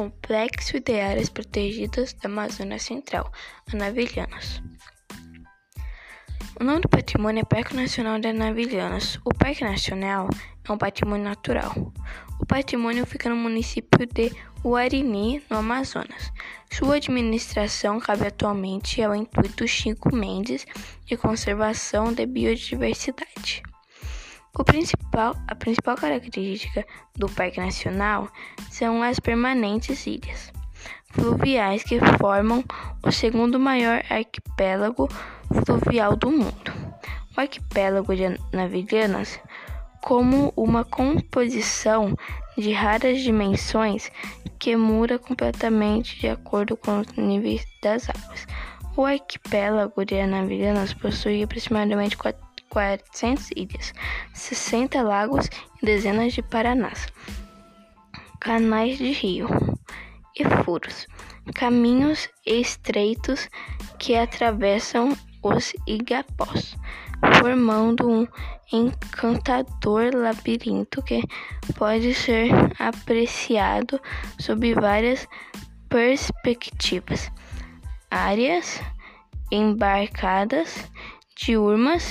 complexo de áreas protegidas da Amazônia Central, Anavilhanos. O nome do patrimônio é Parque Nacional de Anavilhanos. O Parque Nacional é um patrimônio natural. O patrimônio fica no município de Uarini, no Amazonas. Sua administração cabe atualmente ao intuito Chico Mendes de conservação da biodiversidade. O principal, a principal característica do Parque Nacional são as permanentes ilhas fluviais que formam o segundo maior arquipélago fluvial do mundo. O arquipélago de Anavilhanas, como uma composição de raras dimensões que muda completamente de acordo com os níveis das águas. O arquipélago de Anavilhanas possui aproximadamente 400 ilhas, 60 lagos e dezenas de paranás, canais de rio e furos, caminhos estreitos que atravessam os igapós, formando um encantador labirinto que pode ser apreciado sob várias perspectivas, áreas embarcadas, diurnas